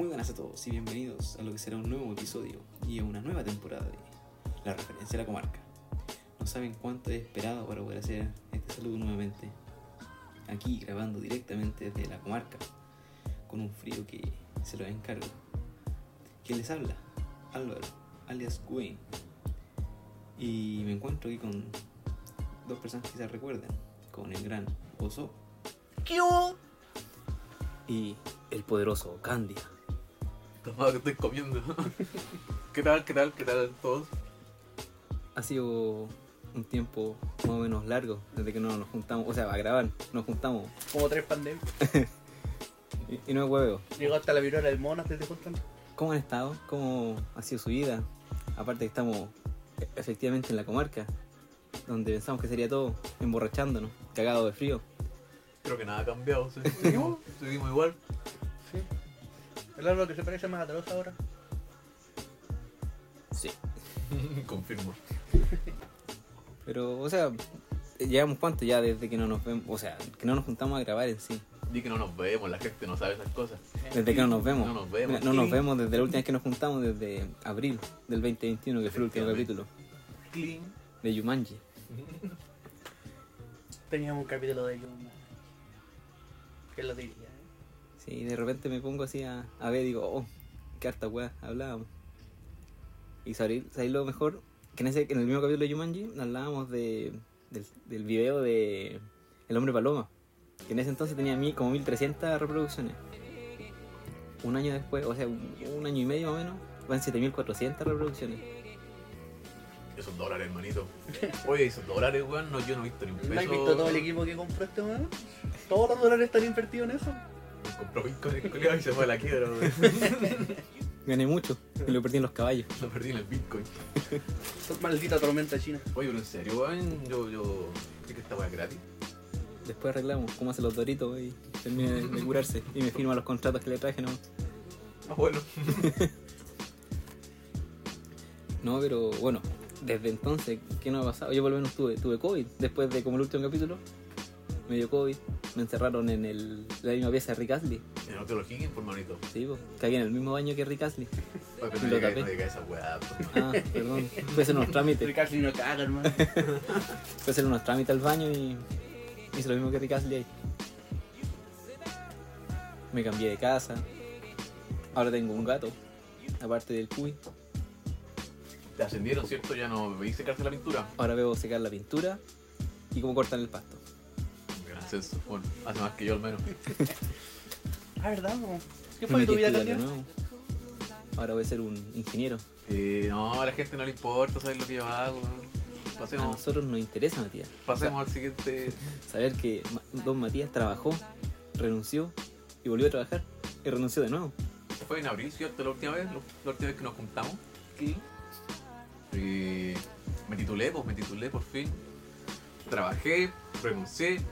Muy buenas a todos y bienvenidos a lo que será un nuevo episodio y a una nueva temporada de La Referencia a la Comarca. No saben cuánto he esperado para poder hacer este saludo nuevamente. Aquí grabando directamente desde la comarca, con un frío que se lo encargo. ¿Quién les habla? Álvaro, alias Wayne. Y me encuentro aquí con dos personas que se recuerden, con el gran Oso ¿Qué y el poderoso Candia. Tomado que estoy comiendo. ¿Qué tal, qué tal, qué tal todos? ha sido un tiempo más o menos largo desde que no nos juntamos, o sea, a grabar, nos juntamos Como tres pandemias. y, y no es huevo. Llegó hasta la viruela del mono antes de juntar. ¿Cómo han estado? ¿Cómo ha sido su vida? Aparte que estamos e- efectivamente en la comarca, donde pensamos que sería todo emborrachándonos, cagado de frío. Creo que nada ha cambiado. ¿sí? Seguimos, seguimos igual. Sí. El árbol que se parece más a Taros ahora. Sí. Confirmo. Pero, o sea, llevamos cuánto ya desde que no nos vemos, o sea, que no nos juntamos a grabar en sí. Di que no nos vemos, la gente no sabe esas cosas. Desde que no nos vemos. No nos vemos. Mira, no nos vemos desde la última vez que nos juntamos, desde abril del 2021, que fue el último capítulo Clean. de Yumanji. Teníamos un capítulo de Yuma. ¿Quién lo diría? Sí, de repente me pongo así a, a ver y digo, oh, qué harta weá, hablábamos. Y sabéis sabéis lo mejor, que en, ese, en el mismo capítulo de Jumanji hablábamos de, del, del video de El Hombre Paloma, que en ese entonces tenía como 1300 reproducciones. Un año después, o sea, un, un año y medio más o menos, van 7400 reproducciones. Esos dólares, hermanito. Oye, esos dólares, weón, no, yo no he visto ni un peso. ¿No has visto todo el equipo que compró este weón? Todos los dólares están invertidos en eso. Compró Bitcoin el y se fue a la quiebra, weón. Gané mucho y lo perdí en los caballos. Lo perdí en el Bitcoin. Maldita tormenta china. Oye, pero en serio, weón, yo, yo. ¿Crees que esta weá es gratis? Después arreglamos cómo hacen los doritos y termina de, de curarse. Y me firma los contratos que le traje, ¿no? Ah, bueno. No, pero bueno, desde entonces, ¿qué no ha pasado? Yo por lo menos tuve, tuve COVID, después de como el último capítulo, me dio COVID, me encerraron en el, la misma pieza de Rick Astley, En el Hotel O'Higgins, por manito. sí, po, cagué en el mismo baño que Rick Astley. Oye, pero no diga, no diga esa weá. Ah, perdón, fui a hacer unos trámites, Ricardo no caga, hermano. fui a hacer unos trámites al baño y hice lo mismo que Rick Astley ahí. Me cambié de casa, ahora tengo un gato, aparte del cuy, Te ascendieron, ¿cierto? Ya no veis secarse la pintura. ahora veo secar la pintura y cómo cortan el pasto. Ascenso. Bueno, hace más que yo al menos. Ah, ¿verdad? ¿Qué fue tu a vida, nuevo. Ahora voy a ser un ingeniero. Eh, no, a la gente no le importa saber lo que yo hago. A Pasemos, nosotros nos interesa, Matías. pasemos al siguiente. Saber que Don Matías trabajó, renunció y volvió a trabajar y renunció de nuevo. Fue en abril, ¿cierto? La última vez, la la última vez que nos juntamos. Y me titulé, pues me titulé por fin. Trabajé, renuncié,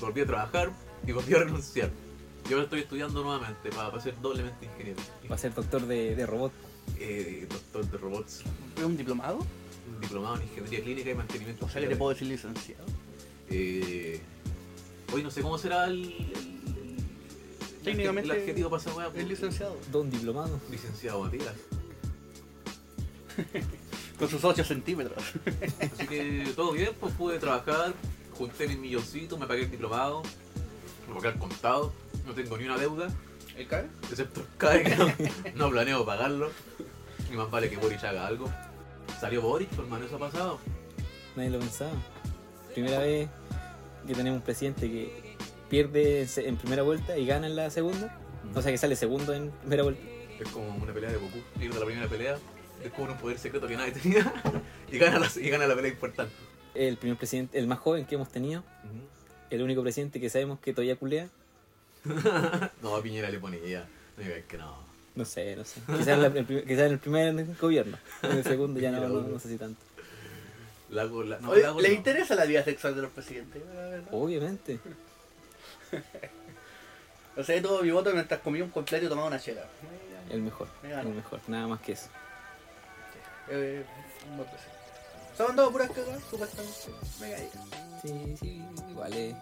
volví a trabajar y volví a renunciar. Y ahora estoy estudiando nuevamente para, para ser doblemente ingeniero. Va a ser doctor de, de robot. Eh, doctor de robots, ¿Fue un diplomado? un diplomado en ingeniería clínica y mantenimiento. O sea que te puedo decir licenciado. Eh, hoy no sé cómo será el, el, el- Técnicamente el adjetivo para weá. Es licenciado. Don diplomado. Licenciado Matías. Con sus 8 centímetros. Así que todo bien, pues pude trabajar, junté mis milloncitos, me pagué el diplomado, me pagué el contado, no tengo ni una deuda, ¿El CAE? excepto el CAE que no, no planeo pagarlo. Ni más vale que Boris haga algo. Salió Boris, pues hermano, eso ha pasado. Nadie lo pensaba. Primera vez que tenemos un presidente que pierde en primera vuelta y gana en la segunda. O sea que sale segundo en primera vuelta. Es como una pelea de Goku. Pierde la primera pelea, descubre un poder secreto que nadie tenía y gana la, y gana la pelea importante. El primer presidente, el más joven que hemos tenido. El único presidente que sabemos que todavía culea. No, a Piñera le ponía. No digas que no. No sé, no sé. Quizás en, la- el primer- quizás en el primer gobierno. En el segundo ya no, no, no sé si tanto. La, la, no, Oye, la- ¿Le no. interesa la vida sexual de los presidentes? Obviamente. O sea, todo mi voto mientras comía un completo y tomaba una chela. El mejor. El mejor. Nada más que eso. Eh, un voto sí. Se han mandado puras cagadas, supuestamente. Me caí. Sí, sí, igual es,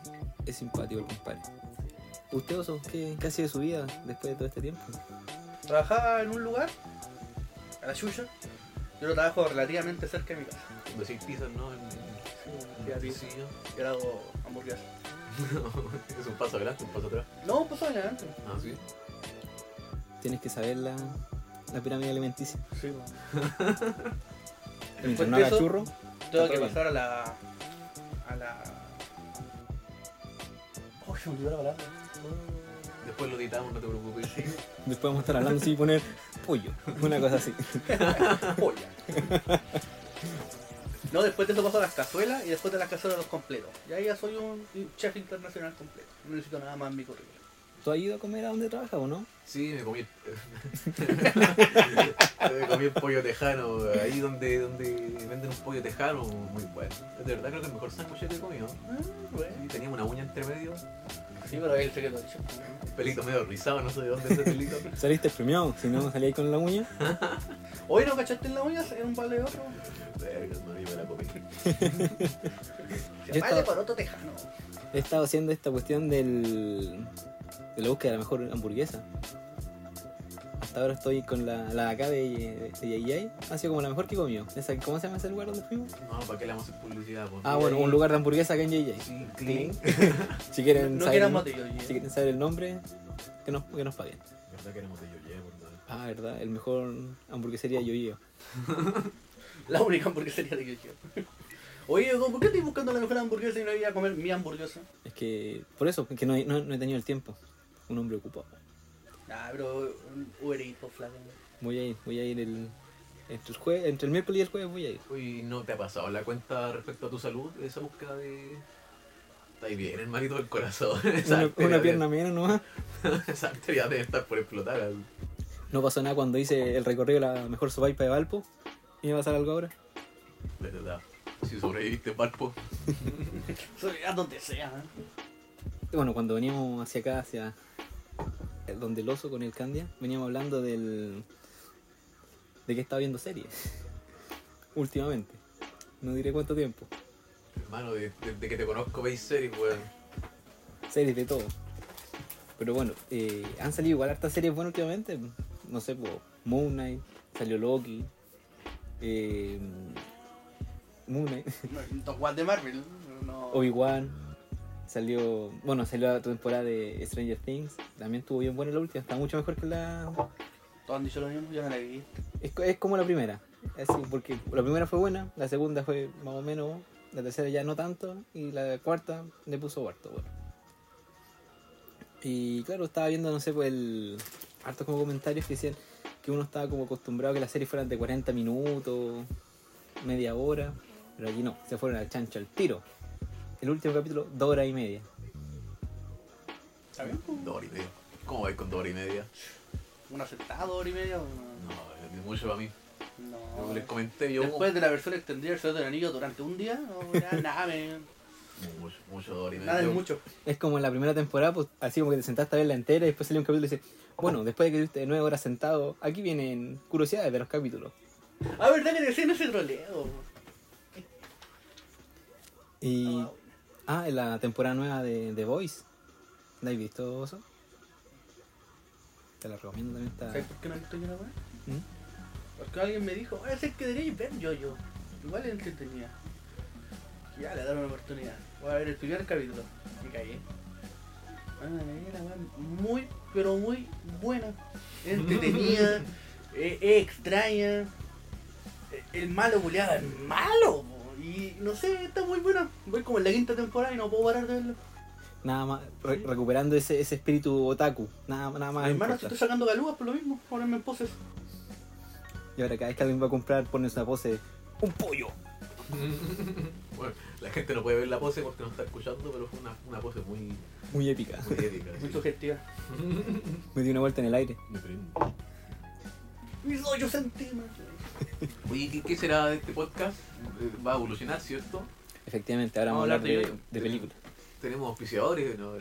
es simpático el compadre. ¿Usted, Oso, qué, qué ha de su vida después de todo este tiempo? trabajaba en un lugar, a la Yuya. Yo lo trabajo relativamente cerca de mi casa. Cuando hacéis pizzas, ¿no? En, Sí, en. Yo hago hamburguesas. es un paso adelante, un paso atrás. No, pues adelante. Ah, sí. Tienes que saber la, la pirámide alimenticia. Sí, Mientras no haga eso- churro, Tengo que bien. pasar a la. a la. Oh, se me olvidó la palabra. Después lo editamos, no te preocupes. después vamos a estar hablando sin poner pollo. Una cosa así. Polla. No, después de eso paso a las cazuelas y después de las cazuelas los completos. Y ahí ya soy un chef internacional completo. No necesito nada más en mi currículum. ¿Tú has ido a comer a donde trabajas o no? Sí, me comí el... me comí el pollo tejano, ahí donde, donde venden un pollo tejano, muy bueno. De verdad creo que el mejor sándwich que he comido. Ah, bueno. Sí, tenía una uña entre medio, Sí, pero ahí el secreto chef. un pelito medio rizado, no sé de dónde es ese pelito. Saliste premiado, si no salí ahí con la uña. Hoy no cachaste en la uña en un balde de otro. Verga, no, yo me la comí. Se Yo vale estaba- por otro tejano. He estado haciendo esta cuestión del, de la búsqueda de la mejor hamburguesa. Hasta ahora estoy con la, la de acá de, de Yayay. Ha sido como la mejor que he comido. Esa, ¿Cómo se llama ese lugar donde fuimos? No, ¿para qué le vamos a hacer publicidad? Ah, bueno, un lugar de hamburguesa acá en Yayay. Sí, clean. Si quieren, No saber, si quieren saber el nombre, que nos, que nos paguen. verdad que éramos de Yoye. Ah, verdad, el mejor hamburguesería Yoyo. La única hamburguesería de que yo. Oye, ¿por qué estoy buscando la mejor hamburguesa y no voy a comer mi hamburguesa? Es que, por eso, que no, he- no, no he tenido el tiempo. Un hombre ocupado. Ah, pero un Uber Eats, flaco. Voy a ir, voy a ir el, entre, el jue- entre el miércoles y el jueves voy a ir. Uy, ¿no te ha pasado la cuenta respecto a tu salud? Esa búsqueda de... Está ahí bien, hermanito del corazón. Una, arteria una pierna menos nomás. Esa arteria debe estar por explotar. al- No pasó nada cuando hice el recorrido de la mejor sopaipa de Valpo. ¿Y me va a pasar algo ahora? De verdad. Si sobreviviste. Soy a donde sea. ¿eh? Bueno, cuando veníamos hacia acá, hacia el- donde el oso con el Candia, veníamos hablando del. de que estaba viendo series. Últimamente. No diré cuánto tiempo. Hermano, de- desde que te conozco veis series, weón. Series de todo. Pero bueno, eh, han salido igual hartas series buenas últimamente. No sé, po, Moon Knight, salió Loki. Eh, Moon Knight. No, Top One de Marvel. No. Obi-Wan. Salió. Bueno, salió la temporada de Stranger Things. También estuvo bien buena la última. Está mucho mejor que la. Todos han dicho lo mismo, yo no la vi. Es, es como la primera. Así, porque la primera fue buena, la segunda fue más o menos. La tercera ya no tanto. Y la cuarta le puso cuarto, bueno. Y claro, estaba viendo, no sé, pues el. Hartos como comentarios que decían que uno estaba como acostumbrado a que las series fueran de 40 minutos, media hora. Pero aquí no, se fueron al chancho al tiro. El último capítulo, dos horas y media. ¿Está bien? Dos horas y media. ¿Cómo vais con dos horas y media? ¿Un aceptado, hora y media? o No, es mucho para mí. No. Como les comenté, yo... Después de la versión extendida del Señor del Anillo durante un día, no, ya nada, me, Mucho, mucho dos horas y media. nada es mucho. Es como en la primera temporada, pues así como que te sentaste a verla entera y después salió un capítulo y dice, bueno, después de que estuviste nueve horas sentado, aquí vienen curiosidades de los capítulos. Ah, ¿verdad que decían ese troleo? Y. Ah, en la temporada nueva de The Voice. ¿La has visto eso? Te la recomiendo también. Está... ¿Sabes por qué no he visto yo la weá? ¿Mm? Porque alguien me dijo, "Ah, es que deberíais ver yo yo. Igual es entretenida. Ya le daron una oportunidad. Voy a ver el primer capítulo. Me caí. Muy, pero muy buena. Entretenida. eh, extraña. El malo culiado es malo. po, Y no sé, está muy buena. Voy como en la quinta temporada y no puedo parar de verlo. Nada más, re- recuperando ese, ese espíritu otaku. Nada, nada más. Mi hermano, importa. estoy sacando galúas por lo mismo. Ponerme en poses. Y ahora cada vez que alguien va a comprar, pones una pose. ¡Un pollo! Bueno, la gente no puede ver la pose porque no está escuchando, pero fue una, una pose muy, Muy épica. muy épica. Muy sugestiva. Me dio una vuelta en el aire. Me prendo. Mis 8 centímetros. Oye, ¿qué, qué será de este podcast? Eh, ¿Va a evolucionar, cierto? Efectivamente, ahora vamos a hablar de, películas. Tenemos auspiciadores, ¿no?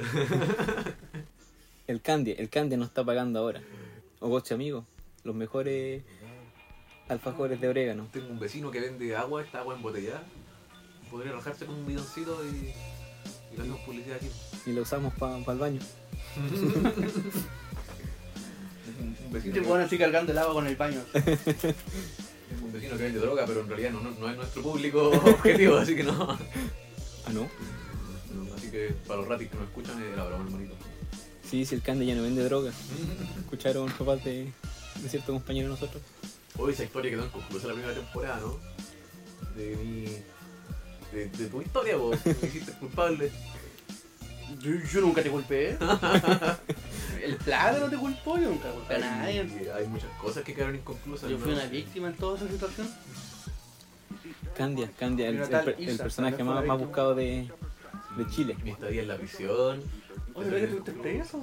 El Candy, el Candy nos está pagando ahora. Ogoche, amigo. Los mejores alfajores de orégano. Tengo un vecino que vende agua, esta agua embotellada. Podría rajarse con un bidoncito y, y le hacemos publicidad aquí. Y lo usamos para el baño. Un Y vecino, te que, ponen así cargando el agua con el baño. que vende droga, pero en realidad no, no, no es nuestro público objetivo, así que no. Ah, no. Así que para los ratis que nos escuchan, era broma, hermanito. Sí, si el Candy ya no vende droga. Escucharon los papás de, de cierto compañero de nosotros. Hoy esa historia quedó inconclusa la primera temporada, ¿no? De mi. De, de tu historia, vos, que me hiciste culpable. Yo, yo nunca te culpé. el plata no te culpó, yo nunca culpé a nadie. Hay, muchas cosas que quedaron inconclusas. Yo fui una víctima en toda esa situación. Candia, Candia, el, el el personaje más, más buscado de, de Chile. Mi estadía en la prisión. Oye, ¿verdad que tuviste preso?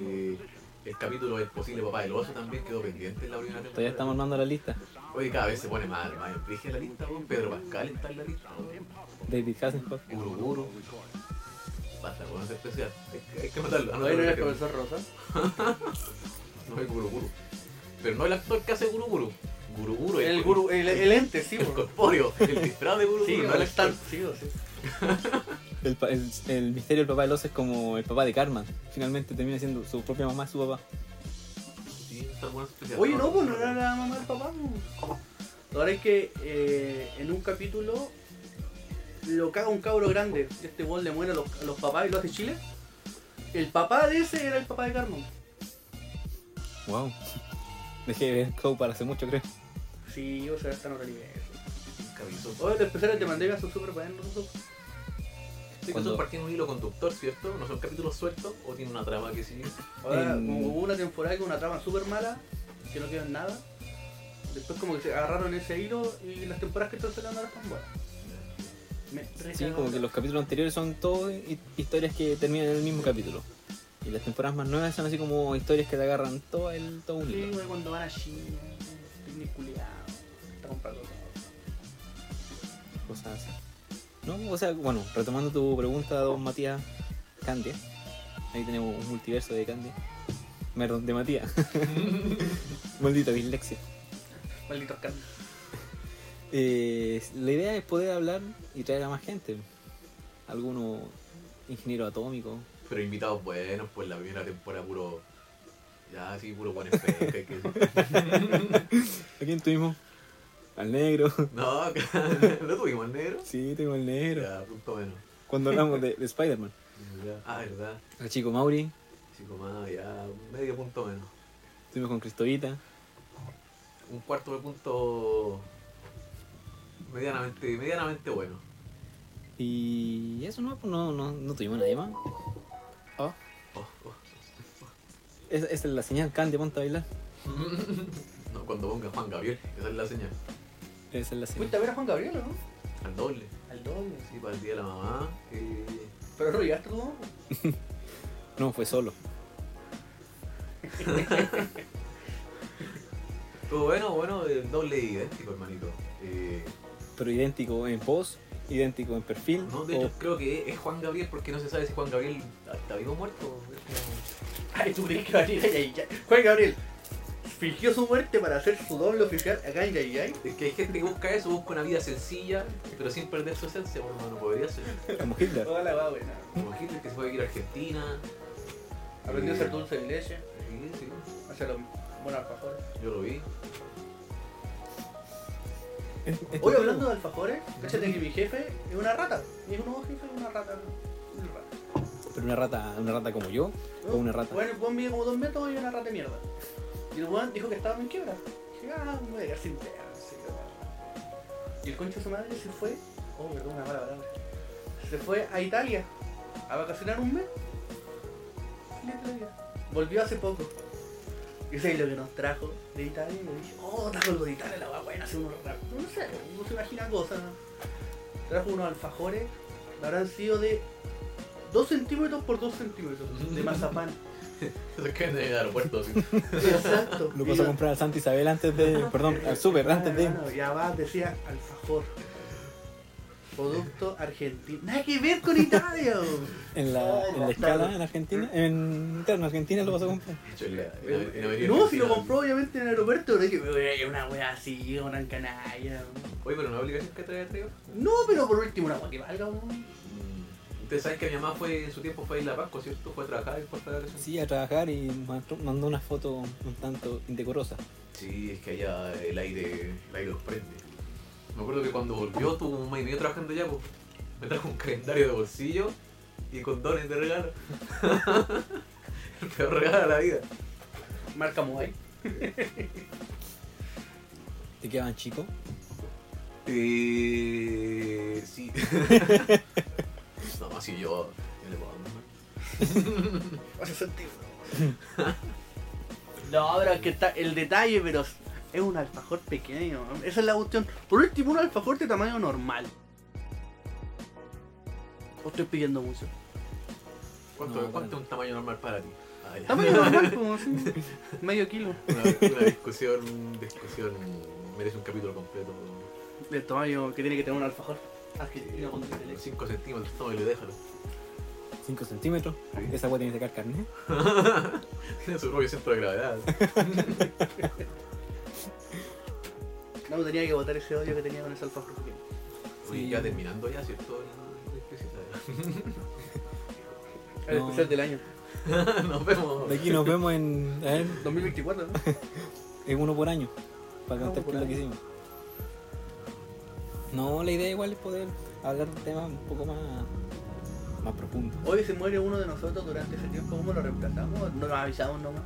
Eh, el capítulo del posible papá del oso también quedó pendiente en la primera temporada. Todavía estamos armando la lista. Oye, cada vez se pone mal, más en la lista. Pedro Pascal está en la lista. David Hasselhoff. Guru Basta, weón, es especial. Hay, que- hay que matarlo. No era el profesor Rosa. No es Guru Guru. Pero no el actor que hace Guru Guru. Guru Guru. El, guru, el, el ente, sí, El corpóreo. El disfraz de Guru Sí, Guru. no no el el actor. sí, o sí. El, pa- el, el misterio del papá del oso es como el papá de Carmen. Finalmente termina siendo su propia mamá su papá. Sí, está bueno especial. Oye, no, pues no era la mamá del papá. Ahora es que eh, en un capítulo lo caga un cabro grande. Este weón le muere a los, a los papás y lo hace Chile. El papá de ese era el papá de Carmen. Wow. Dejé de ver Cow para hace mucho, creo. Sí, o sea, esta no te nivel. Oye, los especiales de Mandela son súper buenos. son- Sí, que Cuando- son partiendo un hilo conductor, ¿cierto? No son capítulos sueltos o tienen una trama que sigue. Ahora, En- como hubo una temporada con una trama súper mala, que no quedó en nada. Después como que se agarraron ese hilo y las temporadas que están saliendo ahora están buenas. Me Sí, como que los capítulos anteriores son todos hi- historias que terminan en el mismo capítulo. Y las temporadas más nuevas son así como historias que te agarran todo, el, todo un Sí, güey, cuando van a China, picnic culiado, está comprando todo. Cosas así. No, o sea, bueno, retomando tu pregunta, don Matías Candia. Ahí tenemos un multiverso de Candia. Perdón, de Matías. Maldita dislexia. Malditos carnes. Eh, la idea es poder hablar y traer a más gente. Algunos ingenieros atómicos. Pero invitados buenos, pues la primera temporada puro. Ya, sí, puro buen que. ¿A quién tuvimos? Al negro. No, ¿lo tuvimos al negro? Sí, tuvimos al negro. Ya, punto menos. Cuando hablamos de, de Spider-Man. Ah, verdad. Al chico Mauri. Chico más, ya, medio punto menos. Estuvimos con Cristovita. Un cuarto de punto medianamente, medianamente bueno. Y eso no, pues no, no, no tuvimos nadie más. Oh, Oh, oh. esa, esa es la señal, Candy, ponte a bailar. No, cuando ponga Juan Gabriel, esa es la señal. Esa es la señal. Fuiste a ver a Juan Gabriel, ¿o ¿no? Al doble. Al doble. Sí, para el día de la mamá. eh, Pero no llegaste tú, ¿no? No, fue solo. Estuvo bueno, bueno, el doble idéntico, hermanito. Eh, Pero idéntico en post, idéntico en perfil. no, de o- hecho, creo que es Juan Gabriel porque no se sabe si Juan Gabriel está vivo o muerto. Ay, tú crees que va a ir. Juan Gabriel fingió su muerte para hacer su doble oficial acá en Yay Yay. Es que hay gente que busca eso, busca una vida sencilla, pero sin perder su esencia, por hermano, podría ser. como Hitler. Toda la va buena. Como Hitler que se puede ir a Argentina. Aprendió a hacer Eh, dulce de leche, Sí, sí, hacer los buenos alfajores. yo lo vi. Es- es Hoy hablando de alfajores, cáchate que mi jefe es una rata. Es un nuevo jefe, es una rata. Una rata. Pero una rata, una rata como yo, o una rata. Bueno, el mide como dos metros y una rata de mierda. Y el weón dijo que estaba en quiebra. Dije, ah, me voy a quedar sin. Y el concho de su madre se fue. Oh, perdón, una mala palabra. Se fue a Italia a vacacionar un mes. Volvió hace poco. Y eso es lo que nos trajo de Italia. Y yo dije, oh, trajo algo de Italia, la va buena, hace unos raros. No sé, uno se imagina cosas. Trajo unos alfajores, habrán sido de 2 centímetros por 2 centímetros de mazapán. Se caen en el aeropuerto. así. Exacto. Lo pasó a yo- comprar al Santa Isabel antes de. Perdón, al super, antes de. Hermano, Y abajo decía alfajor. Producto argentino. Nada que ver con Italia. En la, en la escala en Argentina. En interno Argentina lo pasó a comprar. En- en- en No, si lo compró obviamente en el aeropuerto, pero dije, "Uy, una wea así, una canalla. Oye, pero no es obligación que trae arriba. No, pero por último una wea que valga. weón. Mm, Ustedes saben que mi mamá fue en su tiempo fue a Isla Pascua, ¿cierto? Fue a trabajar fue a vacaciones. Sí, a trabajar y mandó mandó una foto un tanto indecorosa. Sí, es que allá el aire, el aire los prende. Me acuerdo que cuando volvió, tuvo un mes y medio trabajando allá, pues, me trajo un calendario de bolsillo y condones de regalo. el peor regalo de la vida. Marca Moai. ¿Te quedaban chicos? Eh, sí. no, sí, yo, yo le puedo dar más. Hace sentido. No, pero es que está el detalle, pero es un alfajor pequeño. Esa es la cuestión. Por último, un alfajor de tamaño normal. O estoy pidiendo mucho. ¿Cuánto, No, cuánto es un tamaño normal para ti? Ah. Tamaño normal, como así. Medio kilo. Una, una discusión, discusión merece un capítulo completo. Del tamaño que tiene que tener un alfajor. Argentino con dulce de leche. 5 centímetros, toma y le déjalo. 5 centímetros. Sí. Esa agua tiene que sacar carne. Tiene su propio centro de gravedad. No, tenía que botar ese odio que tenía con ese alfajor pequeño. Oye, ya terminando ya, ¿cierto? El No. especial del año. Nos vemos. De aquí nos vemos en, ver, 2024, ¿no? en uno por año. Para contar es lo que hicimos. No, la idea igual es poder hablar de temas un poco más, más profundos. Hoy se muere uno de nosotros durante ese tiempo. ¿Cómo lo reemplazamos? No nos avisamos nomás.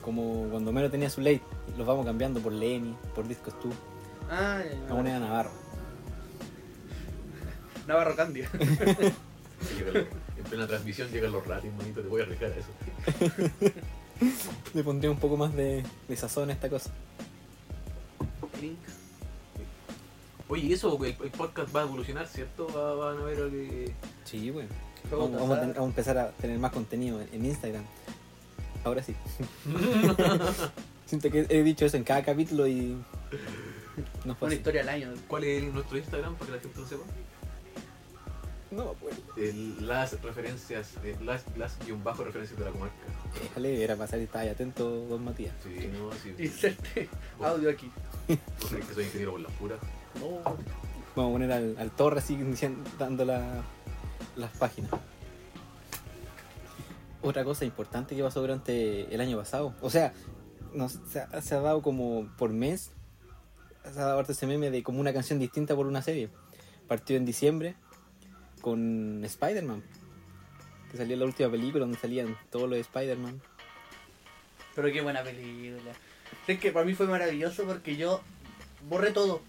Como cuando Mero tenía su late, los vamos cambiando por Lenny, por Discos tú, Ah, ya, ya. a moneda Navarro. Navarro Candia. En plena transmisión llegan los ratings, manito, te voy a arriesgar a eso. Le pondría un poco más de, de sazón a esta cosa. Link. Oye, y eso, el, el podcast va a evolucionar, ¿cierto? Va- van a ver que... Sí, bueno. Juego Vamos, vamos a, tasar. ten- vamos a empezar a tener más contenido en, en Instagram. Ahora sí. Siento que he dicho eso en cada capítulo y. No fue Una así. historia al año. ¿Cuál es nuestro Instagram para que la gente lo sepa? No me acuerdo. El- las referencias, eh, las, las guion bajo referencias de la comarca. Déjale, era pasar y estaba ahí atento, don Matías. Sí, no, sí. Inserte audio aquí. ¿Vos sabés que soy ingeniero por las puras? No. Vamos a poner al, al Torre así diciendo- dando la- las páginas. Otra cosa importante que pasó durante el año pasado. O sea, nos, se, ha, se ha dado como por mes. Harto ese meme de como una canción distinta por una serie. Partió en diciembre con Spider-Man. Que salió la última película donde salían todos los de Spider-Man. Pero qué buena película. Es que para mí fue maravilloso porque yo borré todo.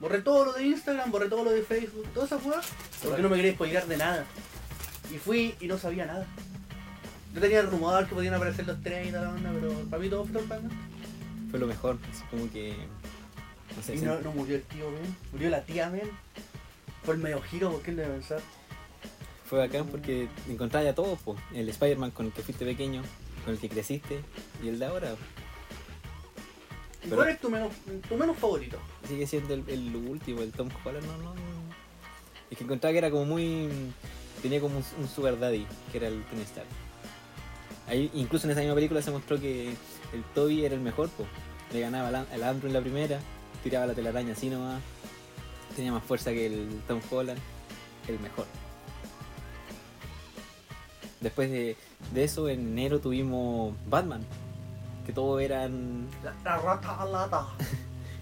Borré todo lo de Instagram, borré todo lo de Facebook, toda esa weá. Porque no me quería spoilear de nada. Y fui y no sabía nada. Yo tenía el rumor que podían aparecer los tres y toda la onda, pero para mí todo fue totalmente. Fue lo mejor. Así como que. No sé, Y no, no murió el tío, men. Murió la tía, men. Fue el medio giro, ¿por qué le debe pensar? Fue bacán porque encontraba ya todos, po. el Spider-Man con el que fuiste pequeño, con el que creciste, y el de ahora ¿Y Pero- ¿Cuál es tu menos, tu menos favorito? sigue siendo el, el último, el Tom Holland, no, no, no. Es que encontraba que era como muy... tenía como un, un sugar daddy, que era el Tony Stark. Ahí, incluso en esa misma película se mostró que el Toby era el mejor, po. le ganaba al Andrew en la primera, tiraba la telaraña así nomás, tenía más fuerza que el Tom Holland, el mejor. Después de, de eso, en enero tuvimos Batman, que todos eran La, la rata lata.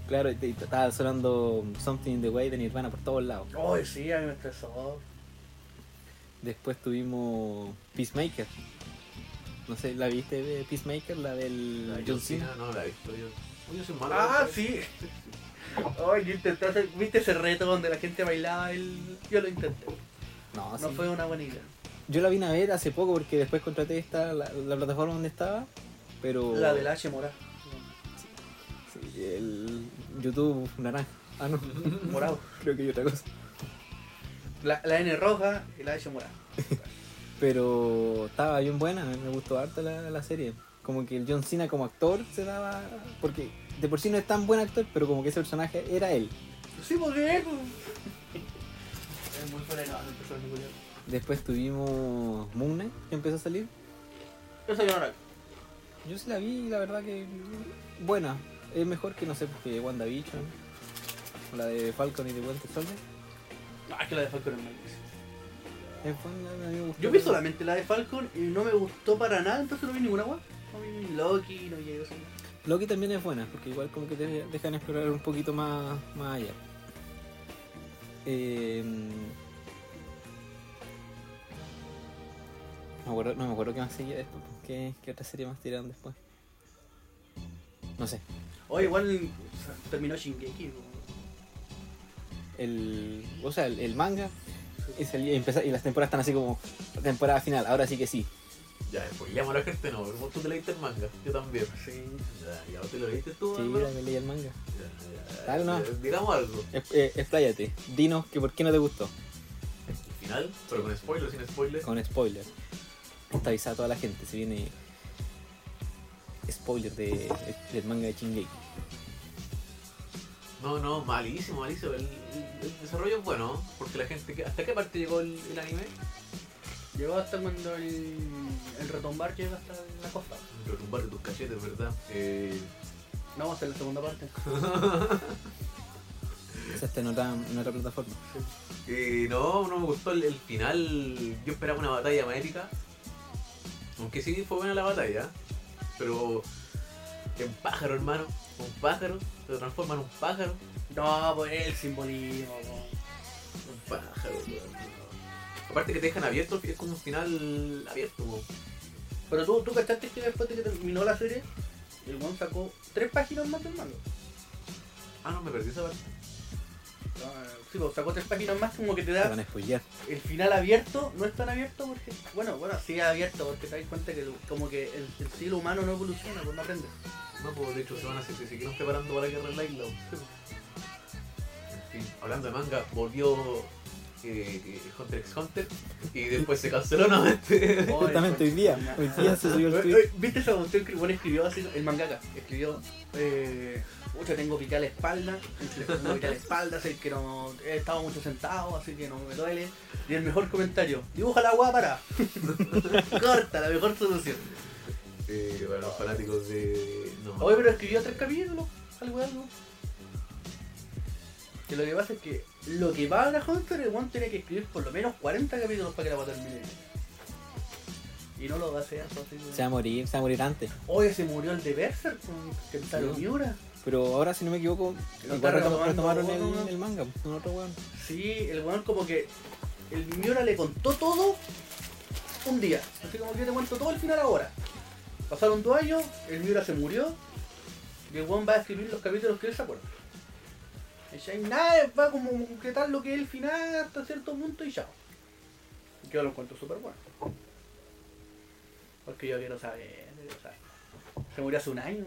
Claro, y estaba sonando Something in the Way de Nirvana por todos lados. Ay, sí, a mí me estresó. Después tuvimos Peacemaker. No sé, ¿la viste de Peacemaker? La del La John Cena. no la he visto yo. Oye, yo soy malo. Ah, ¿sabes? sí. Ay, yo intenté hacer- ¿Viste ese reto donde la gente bailaba? El... Yo lo intenté. No, No sí. fue una buena idea. Yo la vine a ver hace poco porque después contraté esta, la, la plataforma donde estaba. Pero. La del H Mora. Sí, el YouTube naranja. Ah, no. Morado. Creo que hay otra cosa. La, la N roja y la H morada. Pero estaba bien buena, me me gustó harto la, la serie. Como que el John Cena como actor se daba. Porque de por sí no es tan buen actor, pero como que ese personaje era él. Sí, porque es. Es muy fuera de nada, el personaje culiao. Después tuvimos Moon Knight, que empezó a salir. Esa yo no la vi. Yo sí la vi y la verdad que buena. Es mejor que no sé, porque WandaVision. O la de Falcon y de Winter Soldier. No, es que la de Falcon es malísima. Yo vi solamente la de Falcon y no me gustó para nada, entonces no vi ninguna weá. Loki, no eso. Loki también es buena, porque igual como que te dejan explorar un poquito más, más allá. Eh, no, me acuerdo, no me acuerdo qué más seguía después. ¿Qué, qué otra serie más tiraron después? No sé. O igual terminó Shingeki. ¿no? El, o sea, el, el manga y, salía- y empezó- y las temporadas están así como temporada final. Ahora sí que sí. Ya, spoileamos a la gente, no, pero tú te leíste el manga, yo también. Sí. Ya, ya te lo leíste tú, Sí, ya me leí el manga. Ya, ya, Dale, no. ya, Digamos algo. Es- eh, expláyate. Dinos que por qué no te gustó. El final, pero con spoiler, sin spoiler. Con spoiler. Está avisada a toda la gente. Se viene spoiler de, del manga de Shingeki. No, no, malísimo, malísimo. El, el- el desarrollo es bueno, porque la gente. que- ¿Hasta qué parte llegó el, el anime? Llegó hasta cuando el, el retombar llega hasta la costa. Retumbar de tus cachetes, ¿verdad? Eh, No, vamos a hacer la segunda parte. Está en otra, en otra plataforma. eh, no, no me gustó el, el final. Yo esperaba una batalla más épica. Aunque sí fue buena la batalla. Pero. En pájaro, hermano. Un pájaro. Se transforma en un pájaro. No, pues el simbolismo. Un pájaro, weón. Aparte que te dejan abierto, es como un final abierto, weón. Pero tú, tú cachaste que después de que terminó la serie, el one sacó tres páginas más del manga. Ah, no, me perdí esa parte. Ah, Sí, pues sacó tres páginas más como que te da van a spoilear. el final abierto, no es tan abierto porque, bueno, bueno, sí es abierto porque te das cuenta que como que el, el siglo humano no evoluciona, pues no aprende. No, pues de hecho se van a se, se siguieron preparando para la guerra en la isla. weón. En fin, hablando de manga, volvió eh, Hunter x Hunter y después se canceló nuevamente. Oh, Justamente hoy día. Hoy día se subió el tweet. ¿Viste esa cuestión que el bueno escribió así, el mangaka? Escribió, eh, mucho tengo picada la espalda, tengo picada la espalda, así que no he estado mucho sentado, así que no me duele. Y el mejor comentario, dibuja la agua para. Corta, la mejor solución. Eh, para los fanáticos de. No. Oye, pero escribió tres capítulos, algo de algo. Que lo que pasa es que lo que va a la Hunter, el one tiene que escribir por lo menos 40 capítulos para que la a terminar. Y no lo va a hacer así. Se va a morir, se va a morir antes. Oye, se murió el de Berserk con Kentaro Sí. Miura. Pero ahora, si no me equivoco, Lo igual retomaron el, ¿no? el manga, con otro weón. Sí, el weón como que el Miura le contó todo un día. Así como que yo te cuento todo el final ahora. Pasaron dos años, el Miura se murió y el weón va a escribir los capítulos que él se acuerda. Y ya hay nada, va como a concretar lo que es el final hasta cierto punto y ya. Yo lo encuentro súper bueno. Porque yo quiero saber, quiero saber. Se murió hace un año.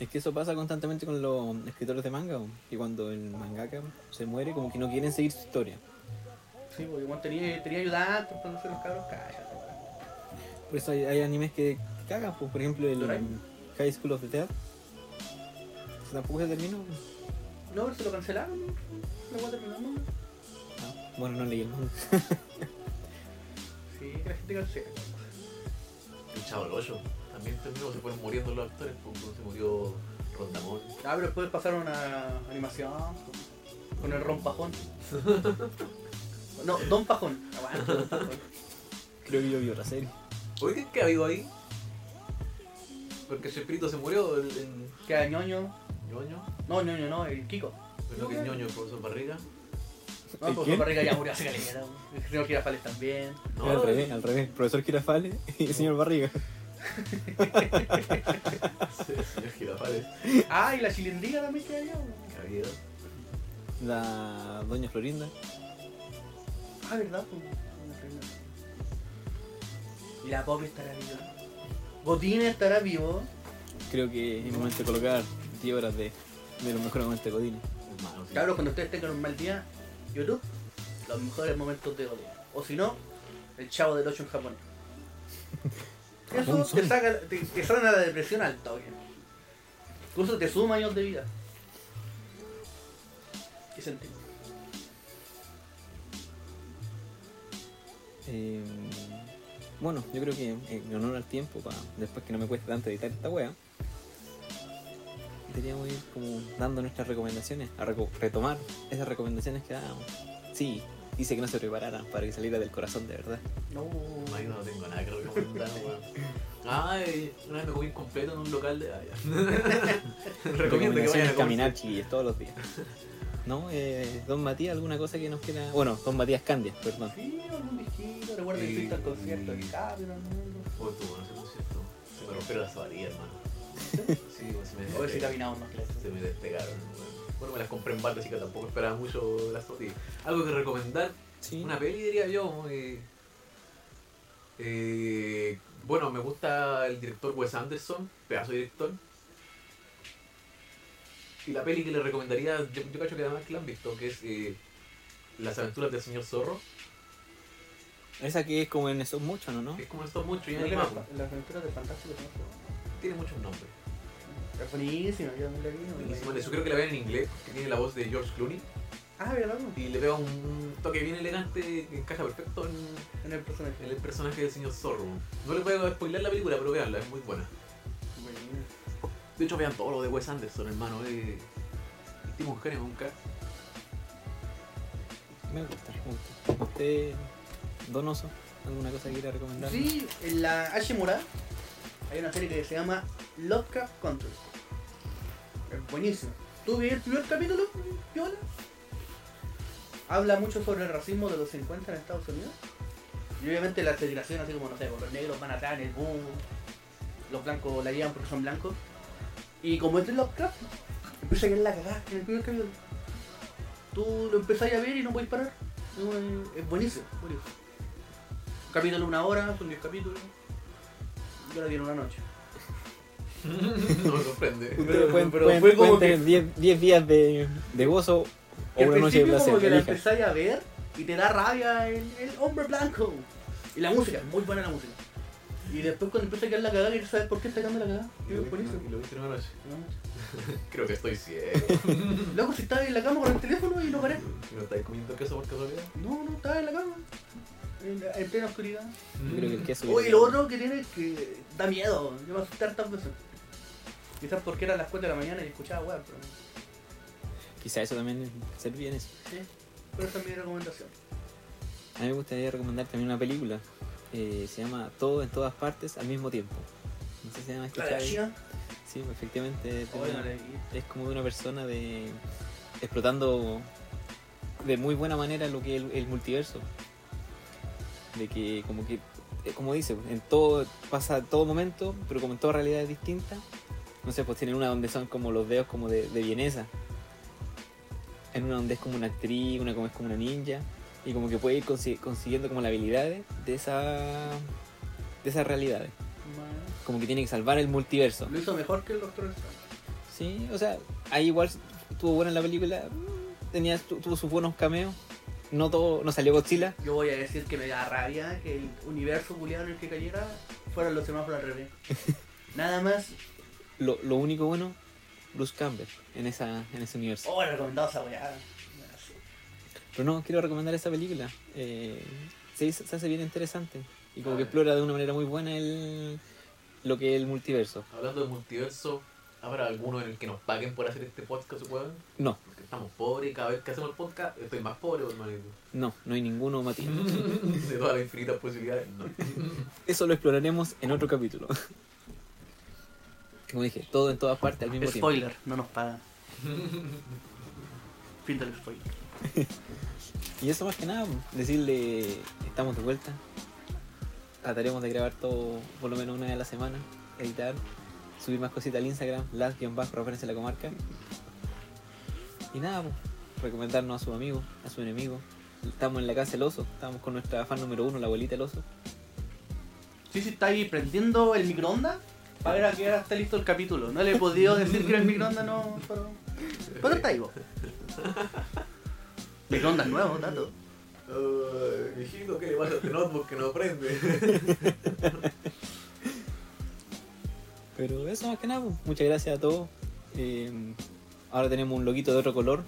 Es que eso pasa constantemente con los escritores de manga, y cuando el mangaka se muere, como que no quieren seguir su historia. Sí, porque igual tenía, tenía ayudantes hacer los cabros, cállate. Por eso hay, hay animes que cagan, pues, por ejemplo el Doraemon. High School of the Dead. Tampoco se terminó. pues. No, pero se lo cancelaron. No voy a terminar, ¿no? Ah, bueno, no leí el manga. Sí, que la gente cancela. El Chavo el 8 también terminó, se fueron muriendo los actores. pues, se murió Rondamón. Ah, pero después pasaron a animación con el rompajón. No, Don Pajón. Aguanta, Don Pajón. Creo que yo vi otra serie. Oye, ¿qué, qué ha habido ahí? Porque Chespirito se murió, el, el Queda ñoño. Ñoño. No, ñoño, no, el Kiko. Pero que el ñoño, el profesor Barriga. No, ¿El pues quién? su barriga ya murió hace caleta. El señor Girafales también. No, al revés, al revés. Profesor Girafales y el señor Barriga. Sí, el señor Girafales. Ah, y la chilindrina también queda allá. ¿Qué ha habido? La doña Florinda. Ah, ¿verdad? pues? Y la Poppy estará viva. Botín estará vivo. Creo que es momento de colocar 10 horas de, de los mejores momentos de Godín. Hermano, sí. Cabros, cuando ustedes tengan un mal día, YouTube, los mejores momentos de Godín. O si no, el chavo del 8 en japonés. Eso te, saca, te, te sana la depresión al toque. Incluso te suma años de vida. ¿Qué sentido? Eh, bueno, yo creo que en honor al tiempo, para después que no me cueste tanto editar esta wea, deberíamos ir como dando nuestras recomendaciones, a reco- retomar esas recomendaciones que dábamos. Sí, hice que no se prepararan para que saliera del corazón de verdad. No. Ay, no tengo nada que recomendar, weón. Ay, una vez me comí completo en un local de. Recomiendo que vayan a caminar, chiquillos, todos los días. ¿No? Eh, don Matías, ¿alguna cosa que nos quiera...? Bueno, Don Matías Candia, perdón. Sí, algún disquito, que Sí. fuiste al concierto de Capri, ¿no? Oh, estuvo en ese concierto. Se me las zapatillas, hermano. Sí, se me A ver si despegaron. caminamos más claro. Se me despegaron. Bueno, me las compré en balde, así que tampoco esperaba mucho de las zapatillas. Algo que recomendar, Sí. una peli diría yo. eh, eh, bueno, me gusta el director Wes Anderson, pedazo de director. Y la peli que le recomendaría, yo, yo cacho que además que la han visto, que es eh, Las aventuras del señor Zorro. Esa que es como en esos muchos, ¿no? que Es como esto mucho y Las animado. aventuras del fantástico señor Zorro. Tiene muchos nombres. Es buenísima, yo la vi. Yo creo que la vean en inglés, que tiene la voz de George Clooney. Ah, ¿verdad? Y le veo un toque bien elegante que encaja perfecto en, En el personaje. en el personaje del señor Zorro. No les voy a spoiler la película, pero veanla, es muy buena. Buenísimo. De hecho, vean todo lo de Wes Anderson, hermano. Un genio, un crack. Me gusta, me gusta. ¿Usted, Donoso, alguna cosa que quiera recomendar? Sí, en la Hashimura hay una serie que se llama Lovecraft Country. Es buenísimo. ¿Tú vi el primer capítulo, Piola? Habla mucho sobre el racismo de los 50 en Estados Unidos. Y obviamente la segregación, así como, no sé, los negros van atrás en el boom, los blancos la llevan porque son blancos. Y como es de Lovecraft, empieza a quedar la cagada en el primer capítulo. Tú lo empezás a ver y no puedes parar. Es Es buenísimo, buenísimo. Capítulo una hora, son 10 capítulos. Yo la vi en una noche. no me sorprende. Pero- pero pueden- fue como tener 10 10 días de, de gozo o al una noche de principio como placer. que la empezáis a ver y te da rabia el, el hombre blanco. Y la música, muy buena la música. Y después cuando empieza a quedar la cagada, quieres saber por qué está quedando la cagada. Y lo lo viste en una noche. No. Creo que estoy ciego. Loco, si estaba en la cama con el teléfono y no paré. ¿Y no estáis comiendo queso por casualidad? No, no, estaba en la cama. En, plena oscuridad. Creo que el queso. Uy, lo otro que tiene es que da miedo. Yo me asusté tantas veces. Quizás porque era las 4 de la mañana y escuchaba weá, pero. Quizá eso también servía en eso. Sí, pero esa es mi recomendación. A mí me gustaría recomendar también una película. eh, se llama Todo en todas partes al mismo tiempo. No sé si se llama La China. Sí, efectivamente. una- vi. es como de una persona de explotando de muy buena manera lo que es el, el multiverso de que como que eh, como dice en todo pasa todo momento pero como en toda realidad es distinta no sé pues tienen una donde son como los dedos como de, de vienesa. En una donde es como una actriz una como es como una ninja y como que puede ir consi- consiguiendo como las habilidades de esa de esas realidades. Como que tiene que salvar el multiverso. Lo hizo mejor que el Doctor Strange. Sí, o sea, ahí igual estuvo buena la película, tenía, tu- tuvo sus buenos cameos, no todo, no salió Godzilla, Yo voy a decir que me da rabia que el universo culiado en el que cayera fueran los semáforos al revés. Nada más. lo, lo único bueno, Bruce Campbell en, esa, en ese universo. Oh, recomendado esa weá. Pero no, quiero recomendar esa película, eh, se, se hace bien interesante y como A que ver. explora de una manera muy buena el, lo que es el multiverso. Hablando de multiverso, ¿habrá alguno en el que nos paguen por hacer este podcast, weón? No, estamos pobres y cada vez que hacemos el podcast estoy más pobre, hermanito. no, no hay ninguno, Matías. De todas las infinitas posibilidades, no. Eso lo exploraremos en otro capítulo. Como dije, todo en todas partes al mismo tiempo. Spoiler, no nos pagan. fin del spoiler. Y eso más que nada, decirle, estamos de vuelta. Trataremos de grabar todo por lo menos una vez a la semana, editar, subir más cositas al Instagram, las-bajo referencia a la comarca. Y nada, pues, recomendarnos a su amigo, a su enemigo. Estamos en la casa del oso, estamos con nuestra fan número uno, la abuelita del oso. Sí, sí, está ahí prendiendo el microondas para ver a qué hora está listo el capítulo. No le he podido decir que el microondas no. Pero, pero está ahí, vos. Microondas nuevo, tato. Ay, mijito, ¿qué le pasa a este notebook que no prende? Pero eso más que nada, pues, muchas gracias a todos. Eh, ahora tenemos un loguito de otro color.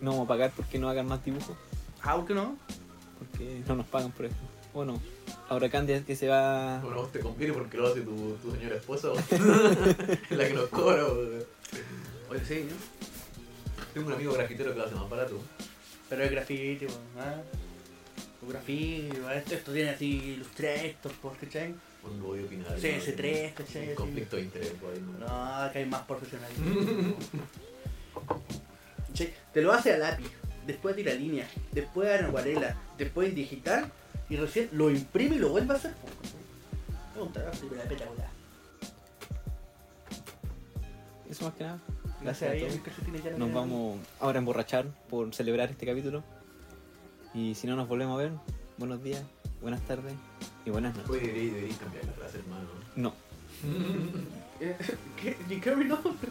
No vamos a pagar porque no hagan más dibujos. Ah, ¿por qué no? porque no nos pagan por esto. Bueno, ahora Candia que se va. Bueno, vos te conviene porque lo hace tu, tu señora esposa, la que nos cobra. Oye, sí, ¿no? Tengo un amigo grafitero que lo hace más barato. Pero es graffiti, weón. ¿ah? grafito, esto, esto tiene así Illustrator, pues, ¿cachai? Un voy a opinar. CS3, ¿cachai? Un conflicto de interés, por ahí, ¿no? No, acá hay más profesionalismo. ¿Cachai? Te lo hace a lápiz, después tira línea, después en acuarela, después en digital y recién lo imprime y lo vuelve a hacer. Es un trabajo espectacular. Eso más que nada. Gracias a todos. Nos vida. vamos ahora a emborrachar por celebrar este capítulo. Y si no nos volvemos a ver, buenos días, buenas tardes y buenas noches. Oye, cambiar la frase, hermano. No. Eh, ¿Qué? ¿Ni nombre?